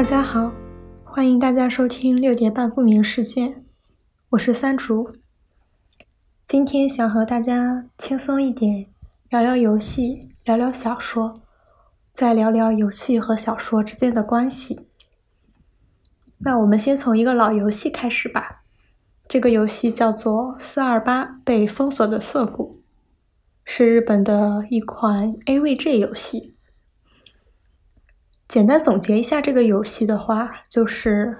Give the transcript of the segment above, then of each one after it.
大家好，欢迎大家收听六点半不明事件，我是三竹。今天想和大家轻松一点，聊聊游戏，聊聊小说，再聊聊游戏和小说之间的关系。那我们先从一个老游戏开始吧。这个游戏叫做《四二八被封锁的涩谷》，是日本的一款 AVG 游戏。简单总结一下这个游戏的话，就是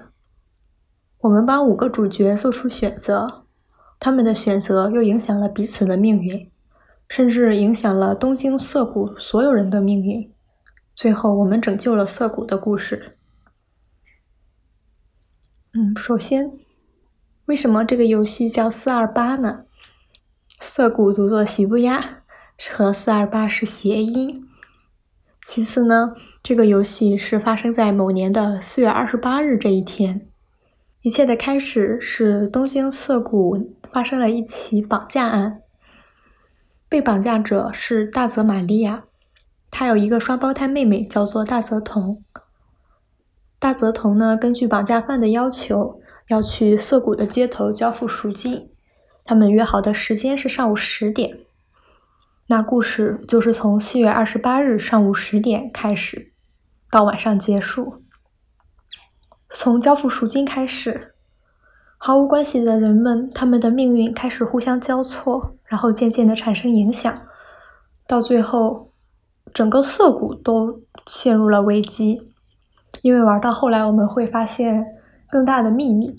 我们帮五个主角做出选择，他们的选择又影响了彼此的命运，甚至影响了东京涩谷所有人的命运。最后，我们拯救了涩谷的故事。嗯，首先。为什么这个游戏叫四二八呢？涩谷读作喜不压，和四二八是谐音。其次呢，这个游戏是发生在某年的四月二十八日这一天。一切的开始是东京涩谷发生了一起绑架案，被绑架者是大泽玛利亚，她有一个双胞胎妹妹叫做大泽瞳。大泽瞳呢，根据绑架犯的要求。要去涩谷的街头交付赎金，他们约好的时间是上午十点。那故事就是从四月二十八日上午十点开始，到晚上结束。从交付赎金开始，毫无关系的人们，他们的命运开始互相交错，然后渐渐的产生影响，到最后，整个涩谷都陷入了危机。因为玩到后来，我们会发现。更大的秘密，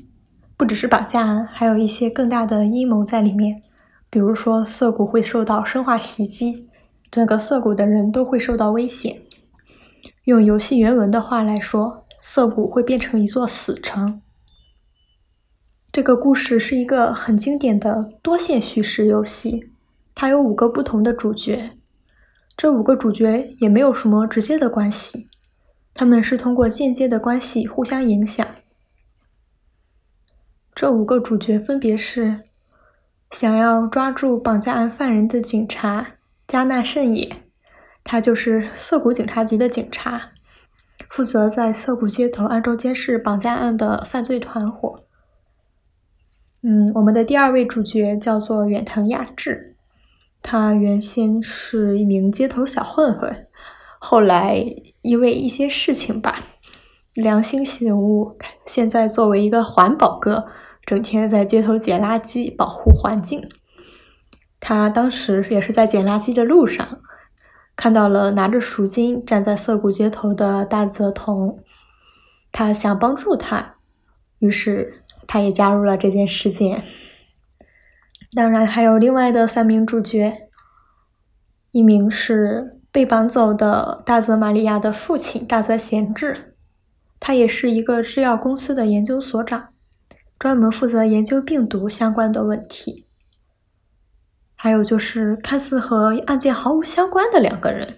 不只是绑架案，还有一些更大的阴谋在里面。比如说，涩谷会受到生化袭击，整个涩谷的人都会受到危险。用游戏原文的话来说，涩谷会变成一座死城。这个故事是一个很经典的多线叙事游戏，它有五个不同的主角，这五个主角也没有什么直接的关系，他们是通过间接的关系互相影响。这五个主角分别是：想要抓住绑架案犯人的警察加纳胜也，他就是涩谷警察局的警察，负责在涩谷街头暗中监视绑架案的犯罪团伙。嗯，我们的第二位主角叫做远藤雅治，他原先是一名街头小混混，后来因为一些事情吧，良心醒悟，现在作为一个环保哥。整天在街头捡垃圾，保护环境。他当时也是在捡垃圾的路上，看到了拿着赎金站在涩谷街头的大泽瞳，他想帮助他，于是他也加入了这件事件。当然，还有另外的三名主角，一名是被绑走的大泽玛利亚的父亲大泽贤治，他也是一个制药公司的研究所长。专门负责研究病毒相关的问题，还有就是看似和案件毫无相关的两个人，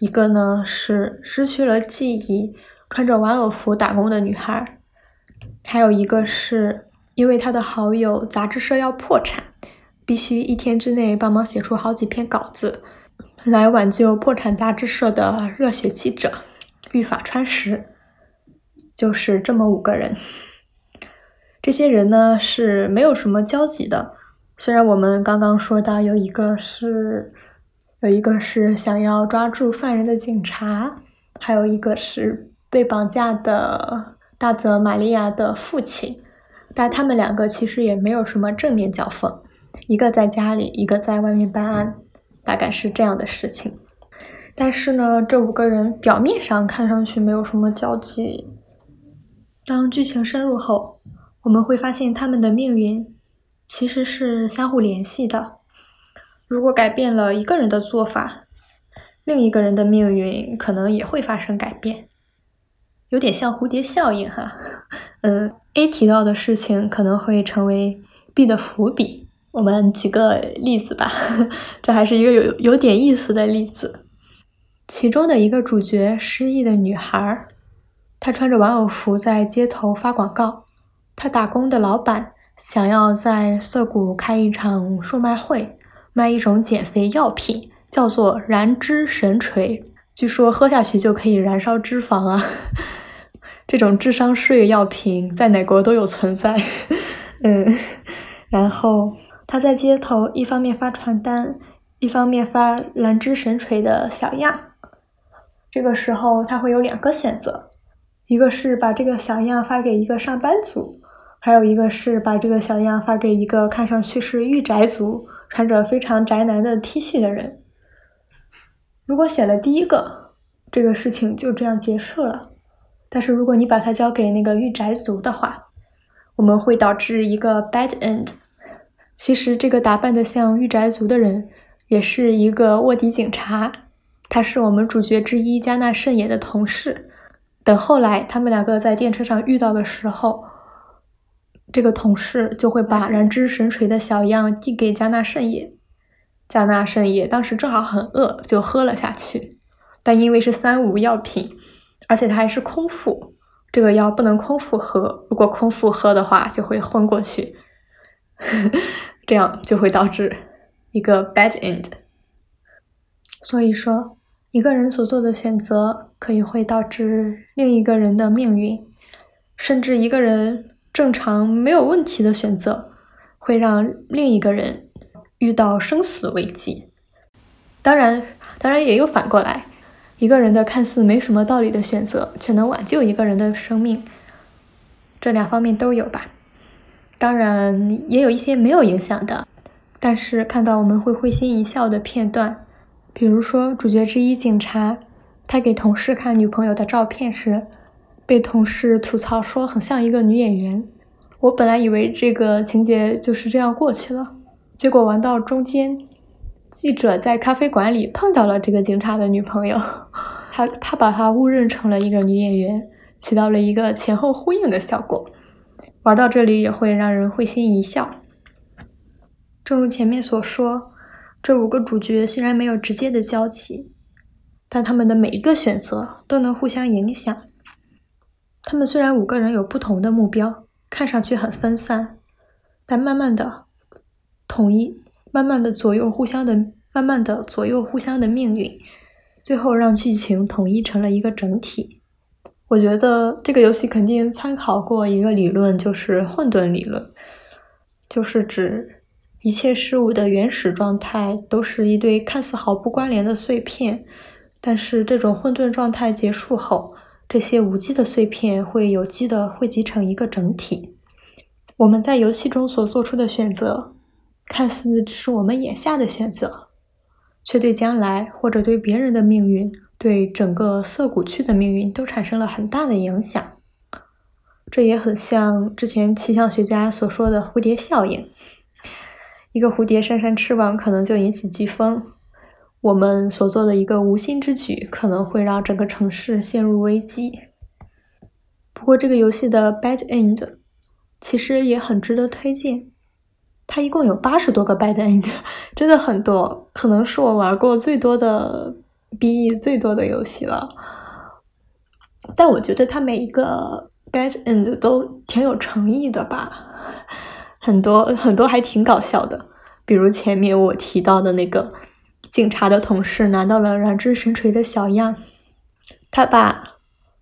一个呢是失去了记忆、穿着玩偶服打工的女孩，还有一个是因为他的好友杂志社要破产，必须一天之内帮忙写出好几篇稿子，来挽救破产杂志社的热血记者玉法川石，就是这么五个人。这些人呢是没有什么交集的，虽然我们刚刚说到有一个是有一个是想要抓住犯人的警察，还有一个是被绑架的大泽玛利亚的父亲，但他们两个其实也没有什么正面交锋，一个在家里，一个在外面办案，大概是这样的事情。但是呢，这五个人表面上看上去没有什么交集，当剧情深入后。我们会发现他们的命运其实是相互联系的。如果改变了一个人的做法，另一个人的命运可能也会发生改变，有点像蝴蝶效应哈。嗯，A 提到的事情可能会成为 B 的伏笔。我们举个例子吧，这还是一个有有点意思的例子。其中的一个主角失忆的女孩，她穿着玩偶服在街头发广告。她打工的老板想要在涩谷开一场售卖会，卖一种减肥药品，叫做燃脂神锤。据说喝下去就可以燃烧脂肪啊！这种智商税药品在哪国都有存在。嗯，然后他在街头一方面发传单，一方面发兰芝神锤的小样。这个时候他会有两个选择，一个是把这个小样发给一个上班族，还有一个是把这个小样发给一个看上去是御宅族、穿着非常宅男的 T 恤的人。如果选了第一个，这个事情就这样结束了。但是如果你把它交给那个御宅族的话，我们会导致一个 bad end。其实这个打扮的像御宅族的人，也是一个卧底警察，他是我们主角之一加纳圣也的同事。等后来他们两个在电车上遇到的时候，这个同事就会把燃脂神锤的小样递给加纳圣也。加纳圣也当时正好很饿，就喝了下去。但因为是三无药品，而且它还是空腹，这个药不能空腹喝。如果空腹喝的话，就会昏过去，这样就会导致一个 bad end。所以说，一个人所做的选择，可以会导致另一个人的命运，甚至一个人正常没有问题的选择，会让另一个人遇到生死危机。当然，当然也有反过来。一个人的看似没什么道理的选择，却能挽救一个人的生命，这两方面都有吧。当然，也有一些没有影响的，但是看到我们会会心一笑的片段，比如说主角之一警察，他给同事看女朋友的照片时，被同事吐槽说很像一个女演员。我本来以为这个情节就是这样过去了，结果玩到中间。记者在咖啡馆里碰到了这个警察的女朋友，他他把她误认成了一个女演员，起到了一个前后呼应的效果。玩到这里也会让人会心一笑。正如前面所说，这五个主角虽然没有直接的交集，但他们的每一个选择都能互相影响。他们虽然五个人有不同的目标，看上去很分散，但慢慢的统一。慢慢的左右互相的，慢慢的左右互相的命运，最后让剧情统一成了一个整体。我觉得这个游戏肯定参考过一个理论，就是混沌理论，就是指一切事物的原始状态都是一堆看似毫不关联的碎片，但是这种混沌状态结束后，这些无机的碎片会有机的汇集成一个整体。我们在游戏中所做出的选择。看似只是我们眼下的选择，却对将来或者对别人的命运、对整个涩谷区的命运都产生了很大的影响。这也很像之前气象学家所说的蝴蝶效应：一个蝴蝶扇扇翅膀，可能就引起飓风。我们所做的一个无心之举，可能会让整个城市陷入危机。不过，这个游戏的 bad end 其实也很值得推荐。它一共有八十多个 bad end，真的很多，可能是我玩过最多的 BE 最多的游戏了。但我觉得它每一个 bad end 都挺有诚意的吧，很多很多还挺搞笑的。比如前面我提到的那个警察的同事拿到了燃之神锤的小样，他把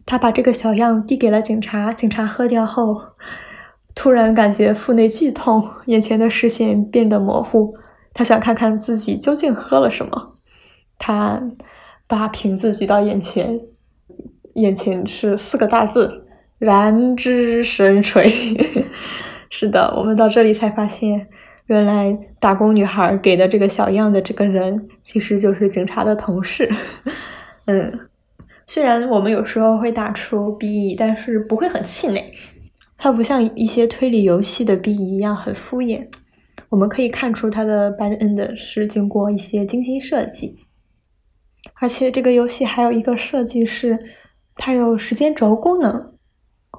他把这个小样递给了警察，警察喝掉后。突然感觉腹内剧痛，眼前的视线变得模糊。他想看看自己究竟喝了什么。他把瓶子举到眼前，眼前是四个大字：“燃之神锤。” 是的，我们到这里才发现，原来打工女孩给的这个小样的这个人，其实就是警察的同事。嗯，虽然我们有时候会打出 BE，但是不会很气馁。它不像一些推理游戏的 BE 一样很敷衍，我们可以看出它的 bad end 是经过一些精心设计，而且这个游戏还有一个设计是它有时间轴功能，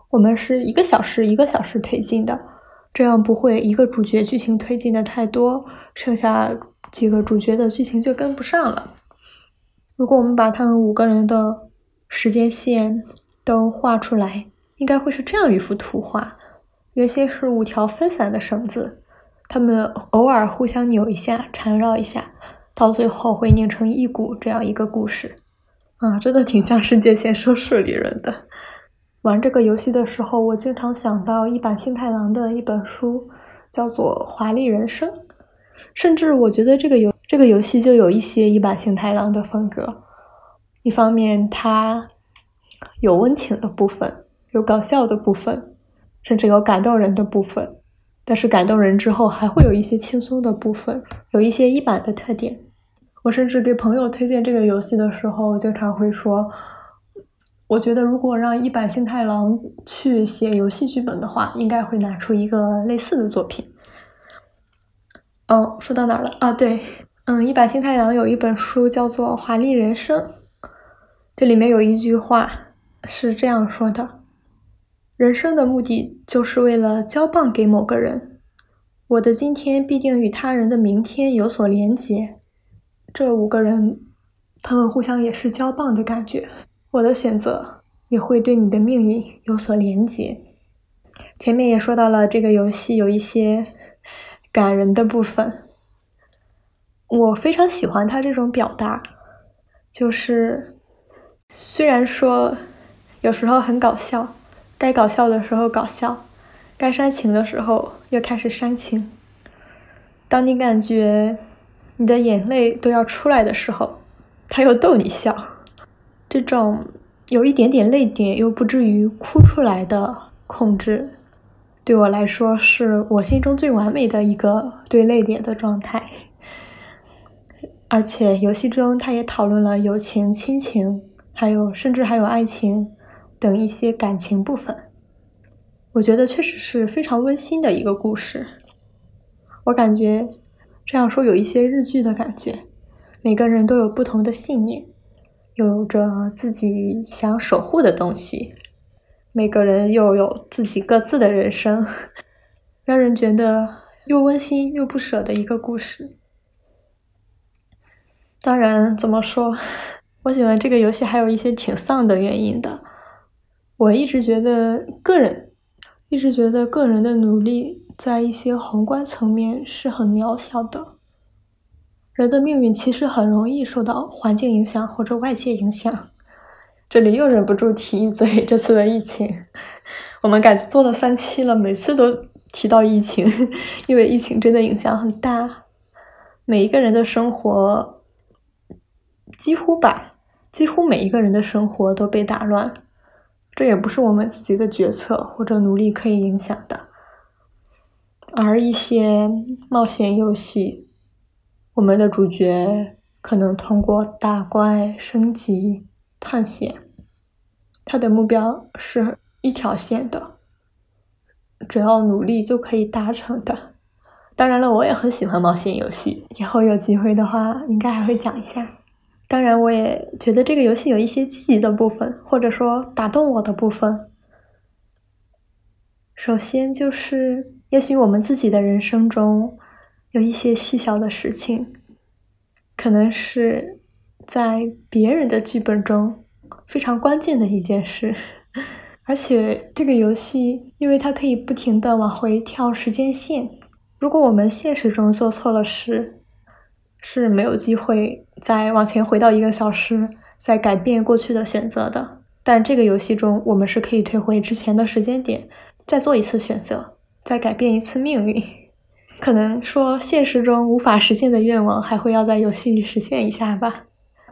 我们是一个小时一个小时推进的，这样不会一个主角剧情推进的太多，剩下几个主角的剧情就跟不上了。如果我们把他们五个人的时间线都画出来。应该会是这样一幅图画：原先是五条分散的绳子，他们偶尔互相扭一下、缠绕一下，到最后会拧成一股这样一个故事。啊，真的挺像世界线收视理论的。玩这个游戏的时候，我经常想到一坂幸太郎的一本书，叫做《华丽人生》。甚至我觉得这个游这个游戏就有一些一坂幸太郎的风格。一方面，它有温情的部分，有搞笑的部分，甚至有感动人的部分。但是感动人之后，还会有一些轻松的部分，有一些一版的特点。我甚至给朋友推荐这个游戏的时候，经常会说。我觉得，如果让一坂幸太郎去写游戏剧本的话，应该会拿出一个类似的作品。哦，说到哪了啊？对，嗯，一坂幸太郎有一本书叫做《华丽人生》，这里面有一句话是这样说的：“人生的目的就是为了交棒给某个人，我的今天必定与他人的明天有所连结。这五个人，他们互相也是交棒的感觉。”我的选择也会对你的命运有所连结。前面也说到了，这个游戏有一些感人的部分，我非常喜欢他这种表达，就是虽然说有时候很搞笑，该搞笑的时候搞笑，该煽情的时候又开始煽情。当你感觉你的眼泪都要出来的时候，他又逗你笑。这种有一点点泪点又不至于哭出来的控制，对我来说是我心中最完美的一个对泪点的状态。而且游戏中他也讨论了友情、亲情，还有甚至还有爱情等一些感情部分。我觉得确实是非常温馨的一个故事。我感觉这样说有一些日剧的感觉，每个人都有不同的信念。有着自己想守护的东西，每个人又有自己各自的人生，让人觉得又温馨又不舍的一个故事。当然，怎么说，我喜欢这个游戏还有一些挺丧的原因的。我一直觉得个人，一直觉得个人的努力在一些宏观层面是很渺小的。人的命运其实很容易受到环境影响或者外界影响。这里又忍不住提一嘴这次的疫情，我们感觉做了三期了，每次都提到疫情，因为疫情真的影响很大，每一个人的生活几乎吧，几乎每一个人的生活都被打乱。这也不是我们自己的决策或者努力可以影响的，而一些冒险游戏。我们的主角可能通过打怪升级、探险，他的目标是一条线的，只要努力就可以达成的。当然了，我也很喜欢冒险游戏，以后有机会的话，应该还会讲一下。当然，我也觉得这个游戏有一些积极的部分，或者说打动我的部分。首先就是，也许我们自己的人生中。有一些细小的事情，可能是在别人的剧本中非常关键的一件事，而且这个游戏，因为它可以不停的往回跳时间线，如果我们现实中做错了事，是没有机会再往前回到一个小时，再改变过去的选择的。但这个游戏中，我们是可以退回之前的时间点，再做一次选择，再改变一次命运。可能说现实中无法实现的愿望，还会要在游戏里实现一下吧。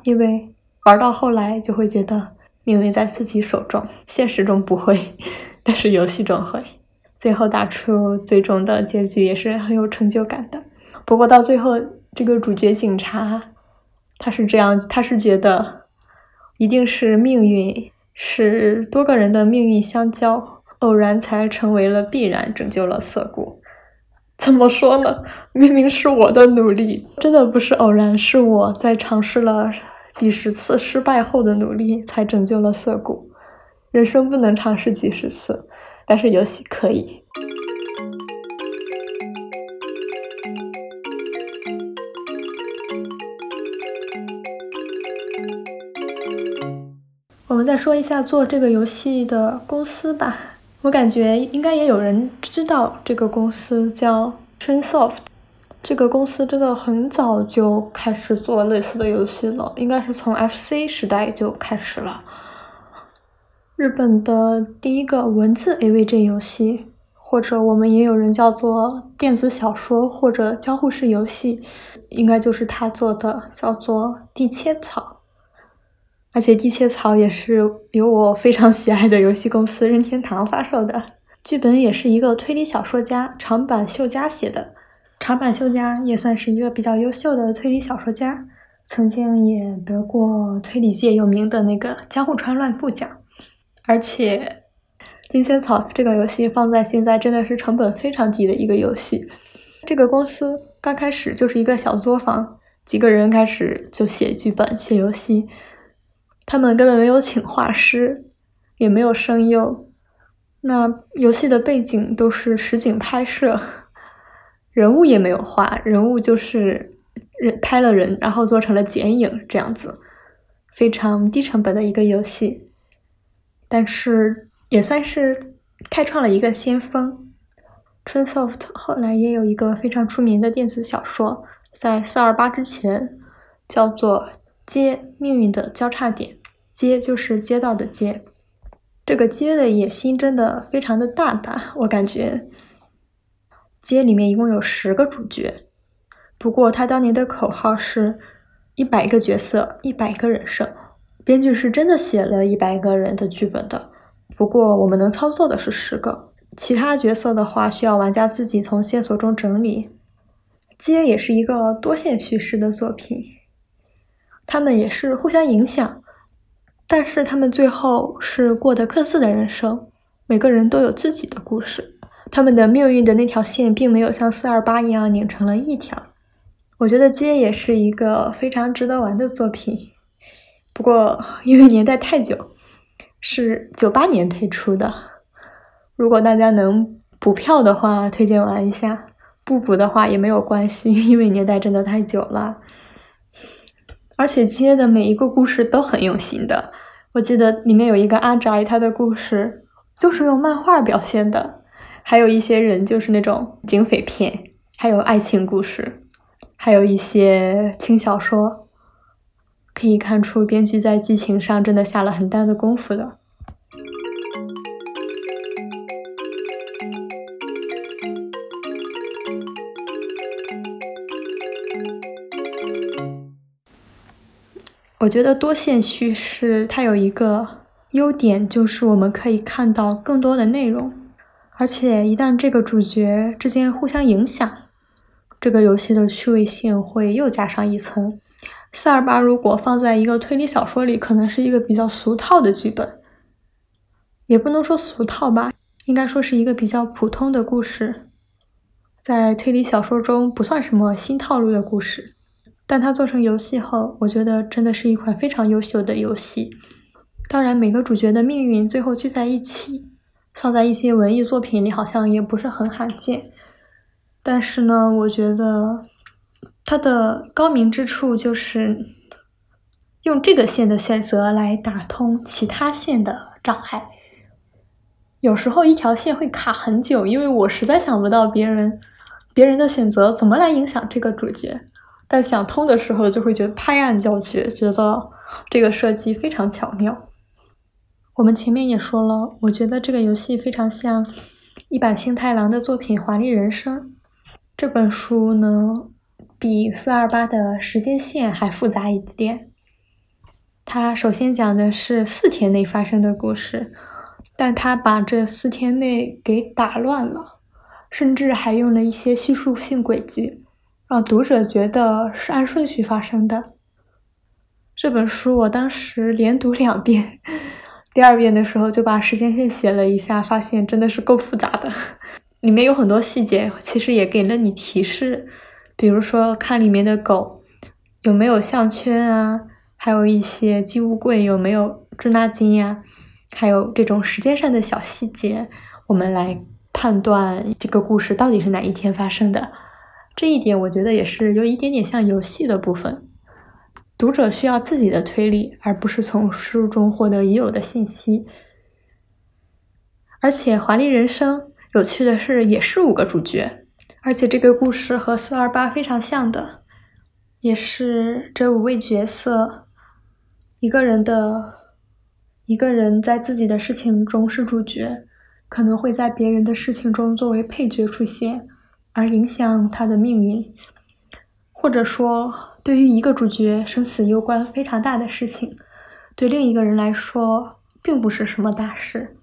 因为玩到后来就会觉得命运在自己手中，现实中不会，但是游戏中会。最后打出最终的结局也是很有成就感的。不过到最后，这个主角警察他是这样，他是觉得一定是命运，是多个人的命运相交，偶然才成为了必然，拯救了涩谷。怎么说呢？明明是我的努力，真的不是偶然，是我在尝试了几十次失败后的努力，才拯救了涩谷。人生不能尝试几十次，但是游戏可以。我们再说一下做这个游戏的公司吧。我感觉应该也有人知道这个公司叫 Trainsoft，这个公司真的很早就开始做类似的游戏了，应该是从 FC 时代就开始了。日本的第一个文字 AVG 游戏，或者我们也有人叫做电子小说或者交互式游戏，应该就是他做的，叫做《地切草》。而且《地切草》也是由我非常喜爱的游戏公司任天堂发售的，剧本也是一个推理小说家长坂秀佳写的。长坂秀佳也算是一个比较优秀的推理小说家，曾经也得过推理界有名的那个江户川乱步奖。而且，《金仙草》这个游戏放在现在真的是成本非常低的一个游戏。这个公司刚开始就是一个小作坊，几个人开始就写剧本、写游戏。他们根本没有请画师，也没有声优。那游戏的背景都是实景拍摄，人物也没有画，人物就是人拍了人，然后做成了剪影这样子，非常低成本的一个游戏。但是也算是开创了一个先锋。春 soft 后来也有一个非常出名的电子小说，在四二八之前叫做《街命运的交叉点》，街就是街道的街。这个街的野心真的非常的大吧？我感觉街里面一共有十个主角，不过他当年的口号是一百个角色，一百个人生。编剧是真的写了一百个人的剧本的，不过我们能操作的是十个，其他角色的话需要玩家自己从线索中整理。街也是一个多线叙事的作品，他们也是互相影响，但是他们最后是过得各自的人生，每个人都有自己的故事，他们的命运的那条线并没有像四二八一样拧成了一条。我觉得街也是一个非常值得玩的作品。不过，因为年代太久，是九八年推出的。如果大家能补票的话，推荐玩一下；不补的话也没有关系，因为年代真的太久了。而且接的每一个故事都很用心的。我记得里面有一个阿宅，他的故事就是用漫画表现的；还有一些人就是那种警匪片，还有爱情故事，还有一些轻小说。可以看出，编剧在剧情上真的下了很大的功夫的。我觉得多线叙事它有一个优点，就是我们可以看到更多的内容，而且一旦这个主角之间互相影响，这个游戏的趣味性会又加上一层。四二八如果放在一个推理小说里，可能是一个比较俗套的剧本，也不能说俗套吧，应该说是一个比较普通的故事，在推理小说中不算什么新套路的故事。但它做成游戏后，我觉得真的是一款非常优秀的游戏。当然，每个主角的命运最后聚在一起，放在一些文艺作品里好像也不是很罕见。但是呢，我觉得。它的高明之处就是用这个线的选择来打通其他线的障碍。有时候一条线会卡很久，因为我实在想不到别人别人的选择怎么来影响这个主角。但想通的时候，就会觉得拍案叫绝，觉得这个设计非常巧妙。我们前面也说了，我觉得这个游戏非常像一版星太郎的作品《华丽人生》这本书呢。比四二八的时间线还复杂一点。它首先讲的是四天内发生的故事，但它把这四天内给打乱了，甚至还用了一些叙述性轨迹，让读者觉得是按顺序发生的。这本书我当时连读两遍，第二遍的时候就把时间线写了一下，发现真的是够复杂的，里面有很多细节，其实也给了你提示。比如说，看里面的狗有没有项圈啊，还有一些寄物柜有没有滞纳金呀，还有这种时间上的小细节，我们来判断这个故事到底是哪一天发生的。这一点我觉得也是有一点点像游戏的部分，读者需要自己的推理，而不是从书中获得已有的信息。而且，《华丽人生》有趣的是，也是五个主角。而且这个故事和四二八非常像的，也是这五位角色一个人的一个人在自己的事情中是主角，可能会在别人的事情中作为配角出现，而影响他的命运。或者说，对于一个主角，生死攸关非常大的事情，对另一个人来说，并不是什么大事，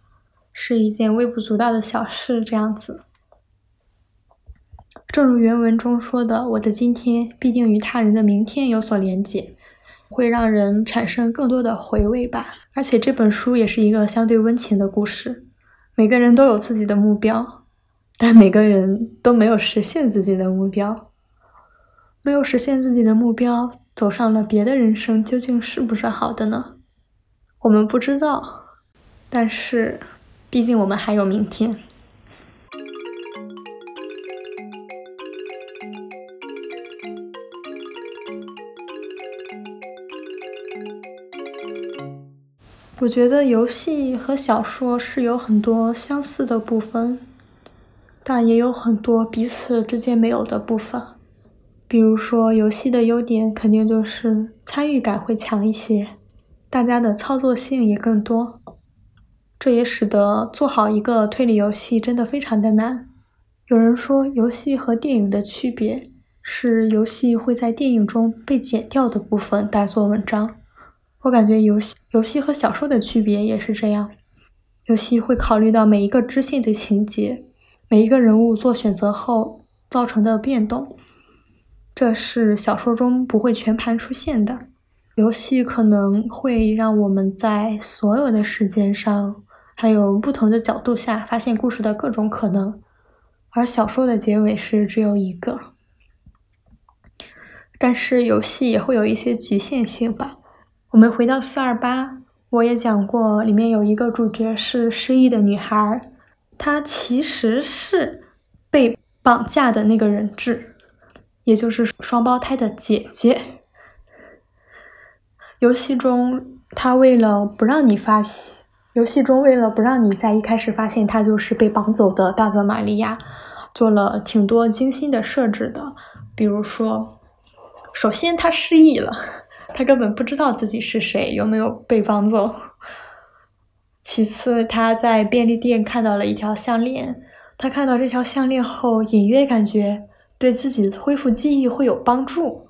是一件微不足道的小事。这样子，正如原文中说的：“我的今天必定与他人的明天有所连结。”会让人产生更多的回味吧，而且这本书也是一个相对温情的故事。每个人都有自己的目标，但每个人都没有实现自己的目标。没有实现自己的目标，走上了别的人生，究竟是不是好的呢？我们不知道，但是，毕竟我们还有明天。我觉得游戏和小说是有很多相似的部分，但也有很多彼此之间没有的部分。比如说，游戏的优点肯定就是参与感会强一些，大家的操作性也更多。这也使得做好一个推理游戏真的非常的难。有人说，游戏和电影的区别是游戏会在电影中被剪掉的部分大做文章。我感觉游戏游戏和小说的区别也是这样，游戏会考虑到每一个支线的情节，每一个人物做选择后造成的变动，这是小说中不会全盘出现的。游戏可能会让我们在所有的时间上，还有不同的角度下发现故事的各种可能，而小说的结尾是只有一个。但是游戏也会有一些局限性吧。我们回到四二八，我也讲过，里面有一个主角是失忆的女孩，她其实是被绑架的那个人质，也就是双胞胎的姐姐。游戏中，他为了不让你发现，游戏中为了不让你在一开始发现他就是被绑走的大泽玛利亚，做了挺多精心的设置的，比如说，首先他失忆了。他根本不知道自己是谁，有没有被绑走。其次，他在便利店看到了一条项链，他看到这条项链后，隐约感觉对自己恢复记忆会有帮助，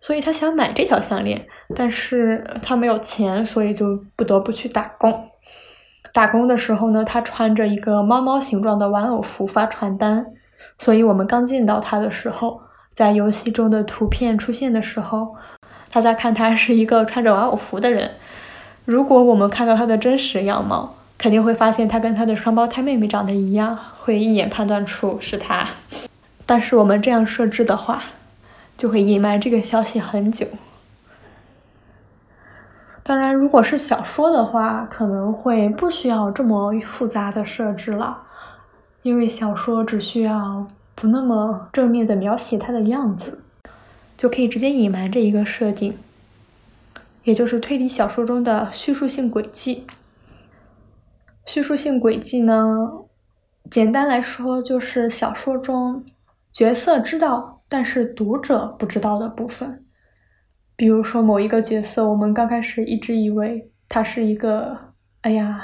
所以他想买这条项链，但是他没有钱，所以就不得不去打工。打工的时候呢，他穿着一个猫猫形状的玩偶服发传单，所以我们刚见到他的时候，在游戏中的图片出现的时候。大家看他是一个穿着玩偶服的人。如果我们看到他的真实样貌，肯定会发现他跟他的双胞胎妹妹长得一样，会一眼判断出是他。但是我们这样设置的话，就会隐瞒这个消息很久。当然，如果是小说的话，可能会不需要这么复杂的设置了，因为小说只需要不那么正面的描写他的样子。就可以直接隐瞒这一个设定，也就是推理小说中的叙述性轨迹。叙述性轨迹呢，简单来说就是小说中角色知道，但是读者不知道的部分。比如说某一个角色，我们刚开始一直以为他是一个……哎呀，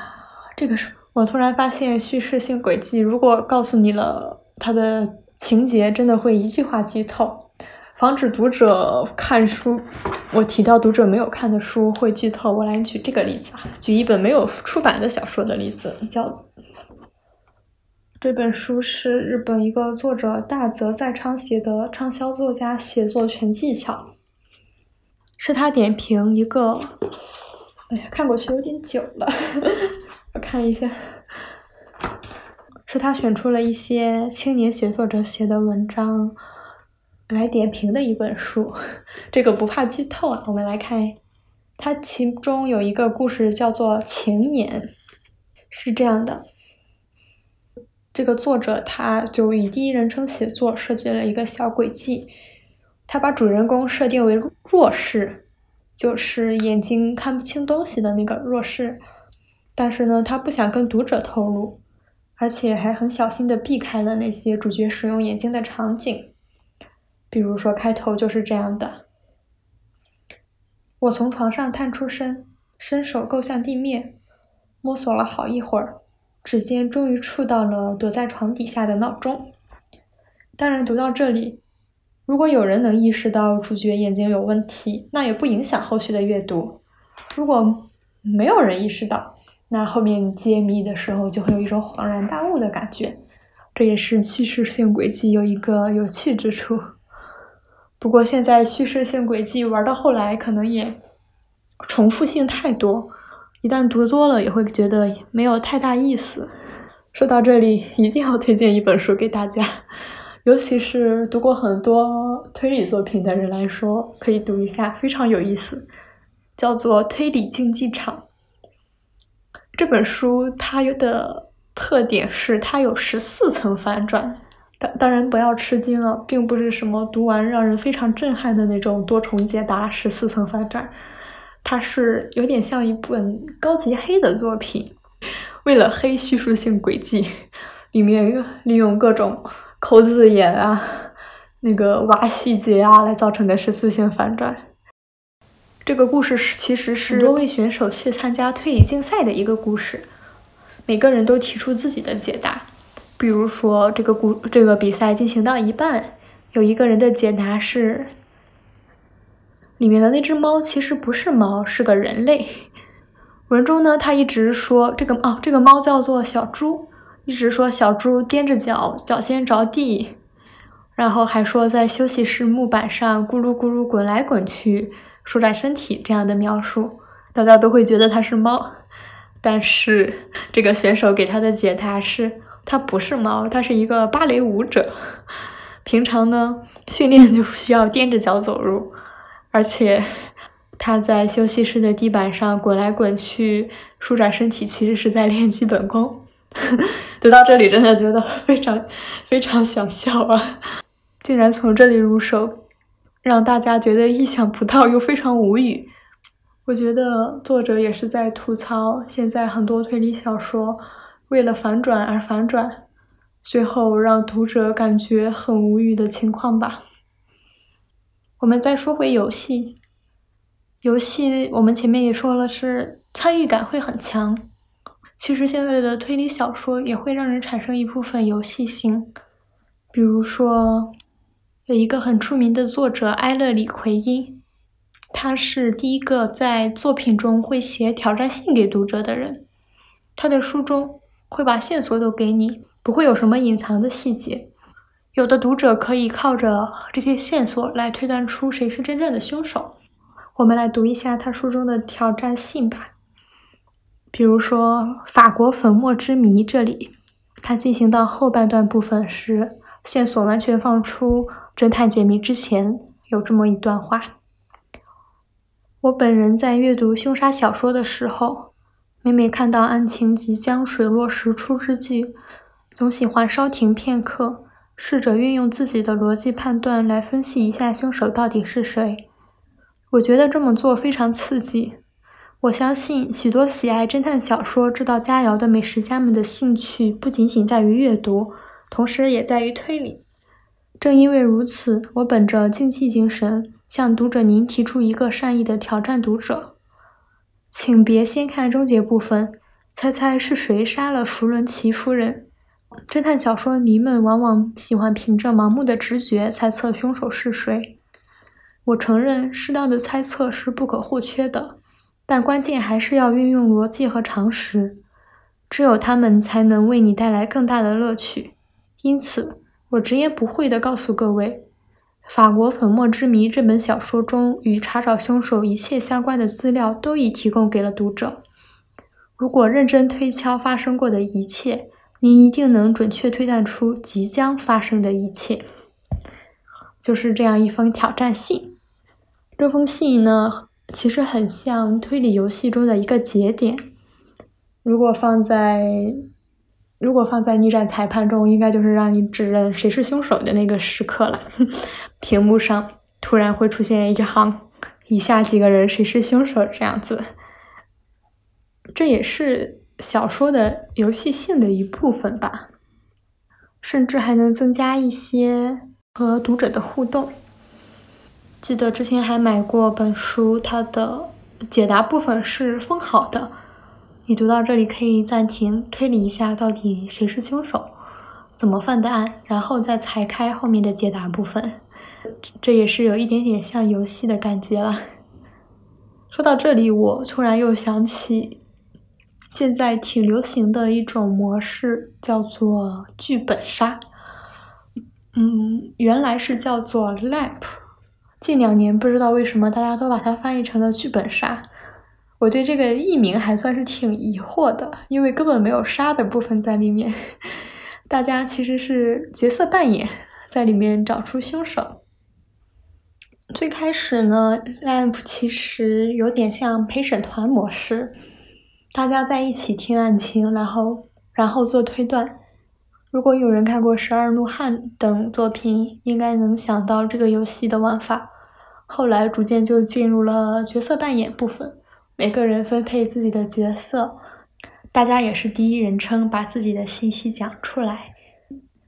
这个是我突然发现叙事性轨迹，如果告诉你了他的情节，真的会一句话剧透。防止读者看书，我提到读者没有看的书会剧透。我来举这个例子啊，举一本没有出版的小说的例子，叫这本书是日本一个作者大泽在昌写的畅销作家写作全技巧，是他点评一个，哎呀，看过去有点久了，我看一下，是他选出了一些青年写作者写的文章。来点评的一本书，这个不怕剧透啊。我们来看，它其中有一个故事叫做《情眼》，是这样的：这个作者他就以第一人称写作设计了一个小轨迹，他把主人公设定为弱视，就是眼睛看不清东西的那个弱视。但是呢，他不想跟读者透露，而且还很小心的避开了那些主角使用眼睛的场景。比如说，开头就是这样的：我从床上探出身，伸手够向地面，摸索了好一会儿，指尖终于触到了躲在床底下的闹钟。当然，读到这里，如果有人能意识到主角眼睛有问题，那也不影响后续的阅读。如果没有人意识到，那后面揭秘的时候就会有一种恍然大悟的感觉。这也是叙事性轨迹有一个有趣之处。不过现在叙事性轨迹玩到后来，可能也重复性太多，一旦读多了，也会觉得没有太大意思。说到这里，一定要推荐一本书给大家，尤其是读过很多推理作品的人来说，可以读一下，非常有意思，叫做《推理竞技场》。这本书它有的。特点是它有十四层反转，当当然不要吃惊了，并不是什么读完让人非常震撼的那种多重解答十四层反转，它是有点像一本高级黑的作品，为了黑叙述性轨迹，里面利用各种抠字眼啊、那个挖细节啊来造成的十四性反转。这个故事是其实是多位选手去参加推理竞赛的一个故事。每个人都提出自己的解答，比如说这个故这个比赛进行到一半，有一个人的解答是，里面的那只猫其实不是猫，是个人类。文中呢，他一直说这个哦，这个猫叫做小猪，一直说小猪踮着脚，脚先着地，然后还说在休息室木板上咕噜咕噜滚来滚去，舒展身体这样的描述，大家都会觉得它是猫。但是这个选手给他的解答是，他不是猫，他是一个芭蕾舞者。平常呢，训练就需要踮着脚走路，而且他在休息室的地板上滚来滚去，舒展身体，其实是在练基本功。读到这里，真的觉得非常非常想笑啊！竟然从这里入手，让大家觉得意想不到又非常无语。我觉得作者也是在吐槽现在很多推理小说为了反转而反转，最后让读者感觉很无语的情况吧。我们再说回游戏，游戏我们前面也说了是参与感会很强，其实现在的推理小说也会让人产生一部分游戏性，比如说有一个很出名的作者埃勒里奎因。他是第一个在作品中会写挑战信给读者的人。他的书中会把线索都给你，不会有什么隐藏的细节。有的读者可以靠着这些线索来推断出谁是真正的凶手。我们来读一下他书中的挑战信吧。比如说《法国粉末之谜》这里，他进行到后半段部分时，线索完全放出侦探解谜之前，有这么一段话。我本人在阅读凶杀小说的时候，每每看到案情即将水落石出之际，总喜欢稍停片刻，试着运用自己的逻辑判断来分析一下凶手到底是谁。我觉得这么做非常刺激。我相信许多喜爱侦探小说、知道佳肴的美食家们的兴趣不仅仅在于阅读，同时也在于推理。正因为如此，我本着竞技精神。向读者您提出一个善意的挑战：读者，请别先看终结部分，猜猜是谁杀了弗伦奇夫人。侦探小说迷们往往喜欢凭着盲目的直觉猜测凶手是谁。我承认，适当的猜测是不可或缺的，但关键还是要运用逻辑和常识，只有他们才能为你带来更大的乐趣。因此，我直言不讳地告诉各位。《法国粉末之谜》这本小说中与查找凶手一切相关的资料都已提供给了读者。如果认真推敲发生过的一切，您一定能准确推断出即将发生的一切。就是这样一封挑战信。这封信呢，其实很像推理游戏中的一个节点。如果放在如果放在逆战裁判中，应该就是让你指认谁是凶手的那个时刻了。屏幕上突然会出现一行“以下几个人谁是凶手”这样子，这也是小说的游戏性的一部分吧。甚至还能增加一些和读者的互动。记得之前还买过本书，它的解答部分是封好的。你读到这里可以暂停，推理一下到底谁是凶手，怎么犯的案，然后再裁开后面的解答部分。这也是有一点点像游戏的感觉了。说到这里，我突然又想起现在挺流行的一种模式，叫做剧本杀。嗯，原来是叫做 LAP，近两年不知道为什么大家都把它翻译成了剧本杀。我对这个译名还算是挺疑惑的，因为根本没有杀的部分在里面。大家其实是角色扮演，在里面找出凶手。最开始呢，LAMP 其实有点像陪审团模式，大家在一起听案情，然后然后做推断。如果有人看过《十二怒汉》等作品，应该能想到这个游戏的玩法。后来逐渐就进入了角色扮演部分。每个人分配自己的角色，大家也是第一人称把自己的信息讲出来，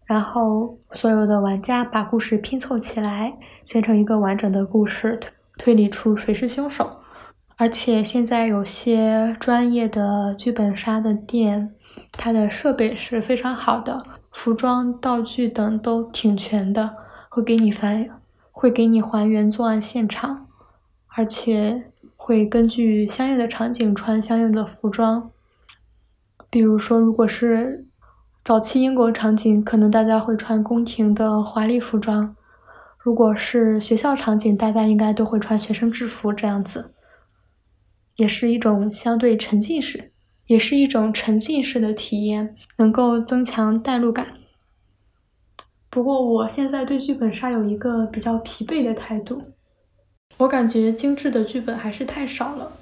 然后所有的玩家把故事拼凑起来，形成一个完整的故事，推理出谁是凶手。而且现在有些专业的剧本杀的店，它的设备是非常好的，服装、道具等都挺全的，会给你还会给你还原作案现场，而且。会根据相应的场景穿相应的服装，比如说，如果是早期英国场景，可能大家会穿宫廷的华丽服装；如果是学校场景，大家应该都会穿学生制服这样子，也是一种相对沉浸式，也是一种沉浸式的体验，能够增强代入感。不过，我现在对剧本杀有一个比较疲惫的态度。我感觉精致的剧本还是太少了，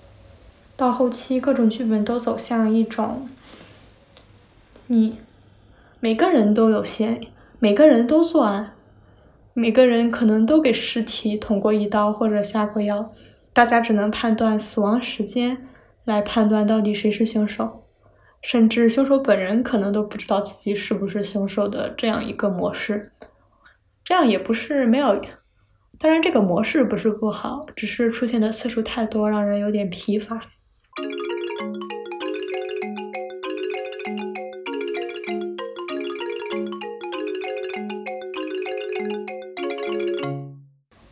到后期各种剧本都走向一种，你每个人都有嫌，每个人都作案，每个人可能都给尸体捅过一刀或者下过药，大家只能判断死亡时间来判断到底谁是凶手，甚至凶手本人可能都不知道自己是不是凶手的这样一个模式，这样也不是没有。当然，这个模式不是不好，只是出现的次数太多，让人有点疲乏。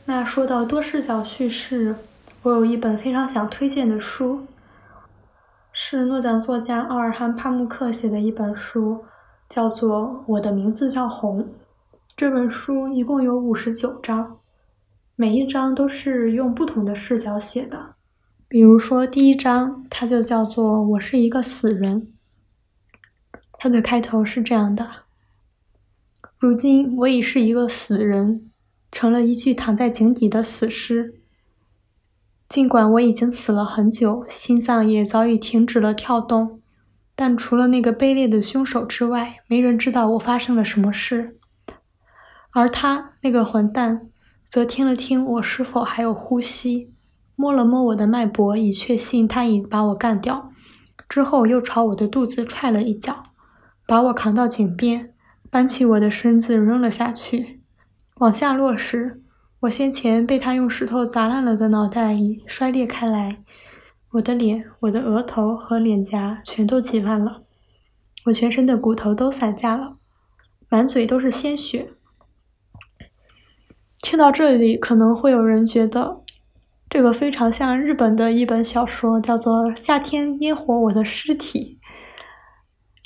那说到多视角叙事，我有一本非常想推荐的书，是诺奖作家奥尔汉·帕慕克写的一本书，叫做《我的名字叫红》。这本书一共有五十九章。每一章都是用不同的视角写的，比如说第一章，它就叫做“我是一个死人”。它的开头是这样的：“如今我已是一个死人，成了一具躺在井底的死尸。尽管我已经死了很久，心脏也早已停止了跳动，但除了那个卑劣的凶手之外，没人知道我发生了什么事。而他那个混蛋。”则听了听我是否还有呼吸，摸了摸我的脉搏，以确信他已把我干掉。之后又朝我的肚子踹了一脚，把我扛到井边，搬起我的身子扔了下去。往下落时，我先前被他用石头砸烂了的脑袋已摔裂开来，我的脸、我的额头和脸颊全都挤烂了，我全身的骨头都散架了，满嘴都是鲜血。听到这里，可能会有人觉得这个非常像日本的一本小说，叫做《夏天烟火我的尸体》，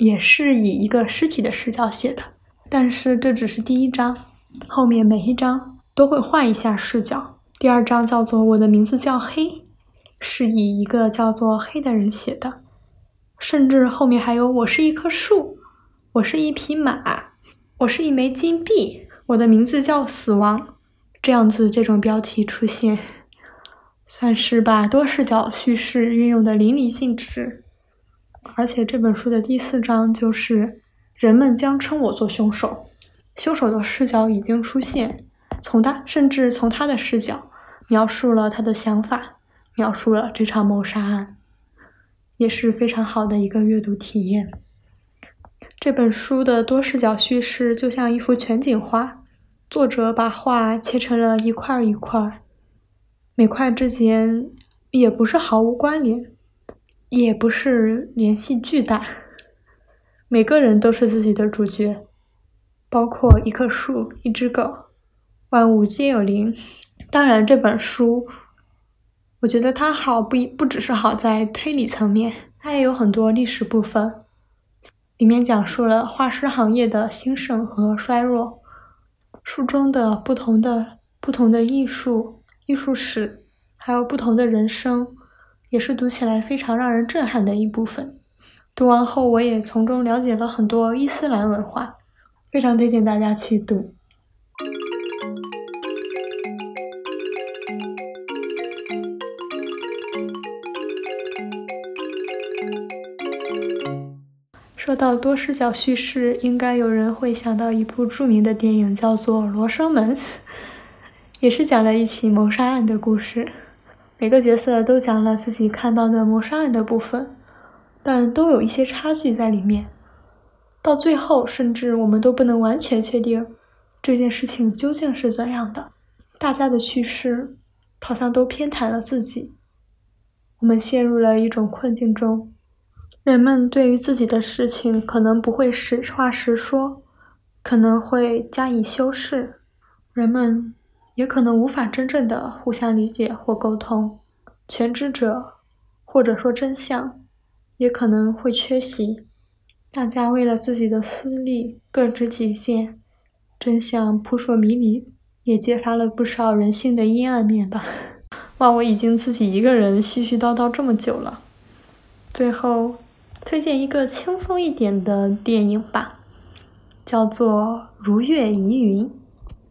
也是以一个尸体的视角写的。但是这只是第一章，后面每一章都会换一下视角。第二章叫做《我的名字叫黑》，是以一个叫做黑的人写的。甚至后面还有《我是一棵树》，我是一匹马，我是一枚金币，我的名字叫死亡。这样子，这种标题出现，算是把多视角叙事运用的淋漓尽致。而且这本书的第四章就是人们将称我做凶手，凶手的视角已经出现，从他甚至从他的视角描述了他的想法，描述了这场谋杀案，也是非常好的一个阅读体验。这本书的多视角叙事就像一幅全景画。作者把画切成了一块一块，每块之间也不是毫无关联，也不是联系巨大。每个人都是自己的主角，包括一棵树、一只狗，万物皆有灵。当然，这本书，我觉得它好不不只是好在推理层面，它也有很多历史部分。里面讲述了画师行业的兴盛和衰弱，书中的不同的不同的艺术艺术史，还有不同的人生，也是读起来非常让人震撼的一部分。读完后，我也从中了解了很多伊斯兰文化，非常推荐大家去读。到多视角叙事，应该有人会想到一部著名的电影，叫做《罗生门》，也是讲了一起谋杀案的故事。每个角色都讲了自己看到的谋杀案的部分。但都有一些差距在里面，到最后，甚至我们都不能完全确定这件事情究竟是怎样的。大家的叙事好像都偏袒了自己，我们陷入了一种困境中。人们对于自己的事情可能不会实话实说，可能会加以修饰，人们也可能无法真正的互相理解或沟通。全知者，或者说真相。也可能会缺席，大家为了自己的私利各执己见，真相扑朔迷离，也揭发了不少人性的阴暗面吧。哇，我已经自己一个人絮絮叨叨这么久了，最后推荐一个轻松一点的电影吧，叫做《如月疑云》。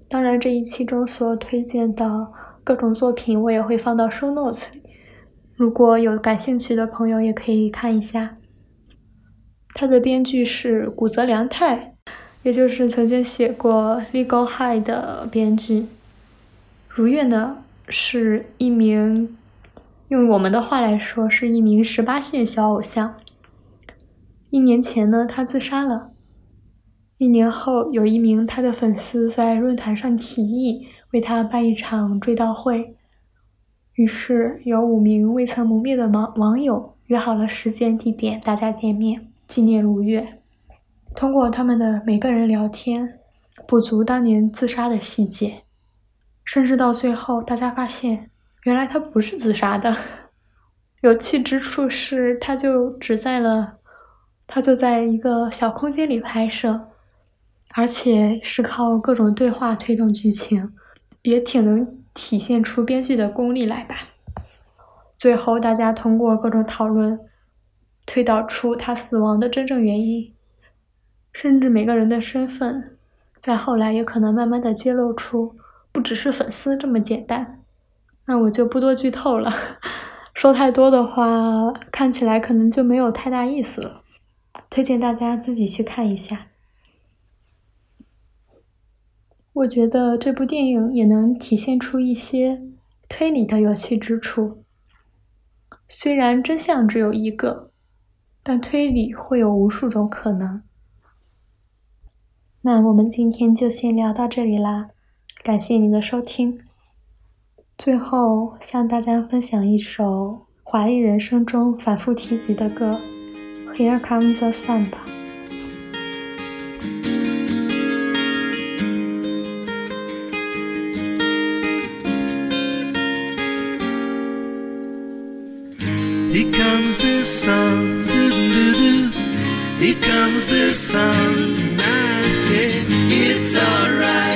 当然，这一期中所推荐的各种作品，我也会放到 show notes 里。如果有感兴趣的朋友，也可以看一下。他的编剧是古泽良太，也就是曾经写过《Legal High》的编剧。如月呢，是一名，用我们的话来说，是一名十八线小偶像。一年前呢，他自杀了。一年后，有一名他的粉丝在论坛上提议为他办一场追悼会。于是，有五名未曾谋面的网网友约好了时间、地点，大家见面纪念如月。通过他们的每个人聊天，补足当年自杀的细节，甚至到最后，大家发现原来他不是自杀的。有趣之处是，他就只在了，他就在一个小空间里拍摄，而且是靠各种对话推动剧情，也挺能。体现出编剧的功力来吧。最后，大家通过各种讨论，推导出他死亡的真正原因，甚至每个人的身份，在后来也可能慢慢的揭露出，不只是粉丝这么简单。那我就不多剧透了，说太多的话，看起来可能就没有太大意思了。推荐大家自己去看一下。我觉得这部电影也能体现出一些推理的有趣之处。虽然真相只有一个，但推理会有无数种可能。那我们今天就先聊到这里啦，感谢您的收听。最后向大家分享一首《华丽人生》中反复提及的歌《Here Comes the Sun》吧。Here comes the sun, doo doo doo. Here comes the sun. I say it's alright.